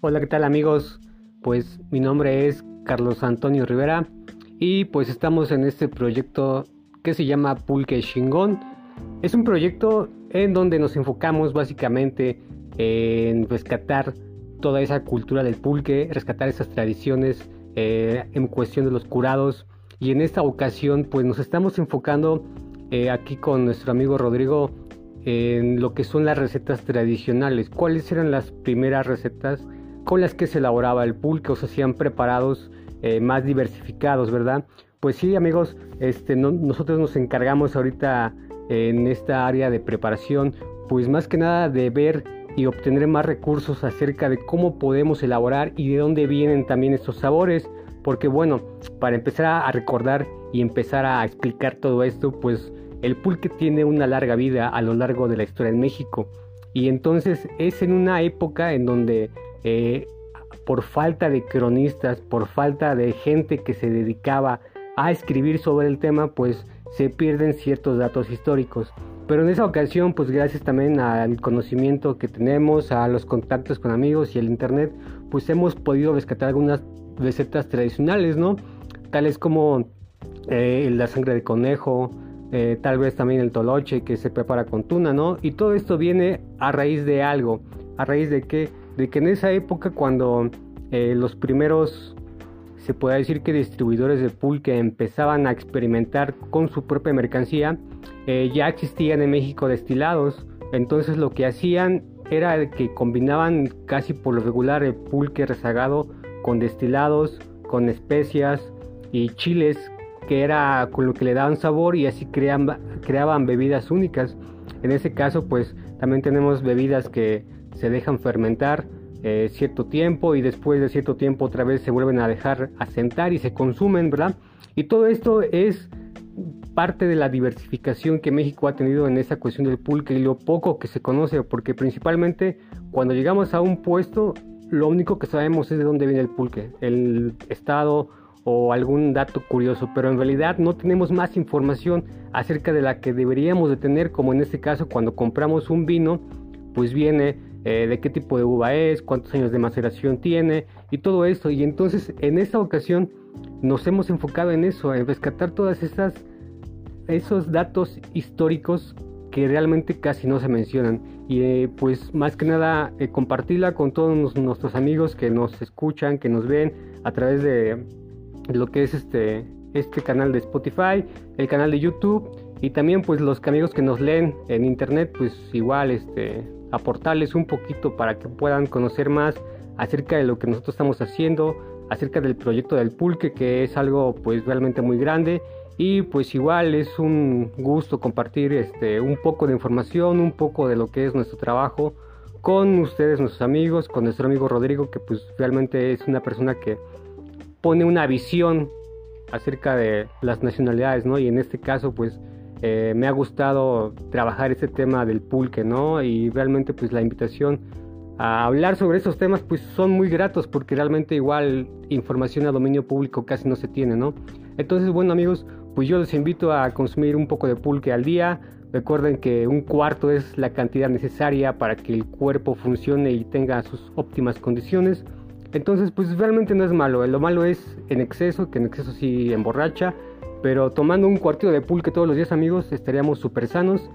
Hola, ¿qué tal amigos? Pues mi nombre es Carlos Antonio Rivera y pues estamos en este proyecto que se llama Pulque Chingón. Es un proyecto en donde nos enfocamos básicamente en rescatar toda esa cultura del pulque, rescatar esas tradiciones eh, en cuestión de los curados y en esta ocasión pues nos estamos enfocando eh, aquí con nuestro amigo Rodrigo en lo que son las recetas tradicionales. ¿Cuáles eran las primeras recetas con las que se elaboraba el pulque o se hacían preparados eh, más diversificados, verdad? Pues sí, amigos, este, nosotros nos encargamos ahorita en esta área de preparación, pues más que nada de ver y obtener más recursos acerca de cómo podemos elaborar y de dónde vienen también estos sabores. Porque bueno, para empezar a recordar y empezar a explicar todo esto, pues el pulque tiene una larga vida a lo largo de la historia en México. Y entonces es en una época en donde eh, por falta de cronistas, por falta de gente que se dedicaba a escribir sobre el tema, pues se pierden ciertos datos históricos. Pero en esa ocasión, pues gracias también al conocimiento que tenemos, a los contactos con amigos y el internet, pues hemos podido rescatar algunas recetas tradicionales, ¿no? Tales como eh, la sangre de conejo, eh, tal vez también el toloche que se prepara con tuna, ¿no? Y todo esto viene a raíz de algo, a raíz de que, de que en esa época cuando eh, los primeros se puede decir que distribuidores de pulque empezaban a experimentar con su propia mercancía, eh, ya existían en México destilados. Entonces lo que hacían era que combinaban casi por lo regular el pulque rezagado con destilados, con especias y chiles, que era con lo que le daban sabor y así creaban, creaban bebidas únicas. En ese caso pues también tenemos bebidas que se dejan fermentar eh, cierto tiempo y después de cierto tiempo otra vez se vuelven a dejar asentar y se consumen, ¿verdad? Y todo esto es parte de la diversificación que México ha tenido en esa cuestión del pulque y lo poco que se conoce, porque principalmente cuando llegamos a un puesto, lo único que sabemos es de dónde viene el pulque, el estado o algún dato curioso, pero en realidad no tenemos más información acerca de la que deberíamos de tener, como en este caso cuando compramos un vino, pues viene eh, de qué tipo de uva es, cuántos años de maceración tiene y todo eso. Y entonces en esta ocasión nos hemos enfocado en eso, en rescatar todas esas esos datos históricos que realmente casi no se mencionan y eh, pues más que nada eh, compartirla con todos nuestros amigos que nos escuchan, que nos ven a través de lo que es este este canal de Spotify, el canal de YouTube y también pues los amigos que nos leen en internet pues igual este aportarles un poquito para que puedan conocer más acerca de lo que nosotros estamos haciendo, acerca del proyecto del pulque, que es algo pues realmente muy grande y pues igual es un gusto compartir este un poco de información, un poco de lo que es nuestro trabajo con ustedes, nuestros amigos, con nuestro amigo Rodrigo, que pues realmente es una persona que pone una visión acerca de las nacionalidades, ¿no? Y en este caso pues eh, me ha gustado trabajar este tema del pulque, ¿no? Y realmente pues la invitación a hablar sobre esos temas pues son muy gratos porque realmente igual información a dominio público casi no se tiene, ¿no? Entonces, bueno amigos, pues yo les invito a consumir un poco de pulque al día. Recuerden que un cuarto es la cantidad necesaria para que el cuerpo funcione y tenga sus óptimas condiciones. Entonces, pues realmente no es malo. Lo malo es en exceso, que en exceso sí emborracha. Pero tomando un cuartito de pulque todos los días, amigos, estaríamos súper sanos.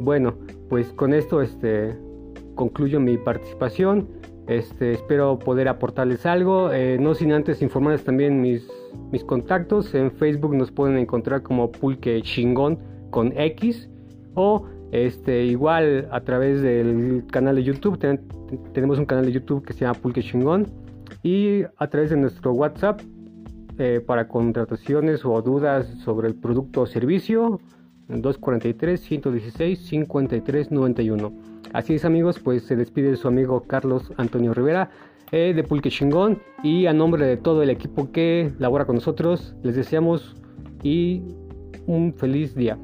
Bueno, pues con esto este, concluyo mi participación. Este, espero poder aportarles algo. Eh, no sin antes informarles también mis, mis contactos. En Facebook nos pueden encontrar como Pulque Chingón con X. O este, igual a través del canal de YouTube. tenemos un canal de YouTube que se llama Pulque Chingón. Y a través de nuestro WhatsApp eh, para contrataciones o dudas sobre el producto o servicio 243 116 53 91 así es amigos pues se despide su amigo Carlos Antonio Rivera eh, de Pulque Chingón y a nombre de todo el equipo que labora con nosotros les deseamos y un feliz día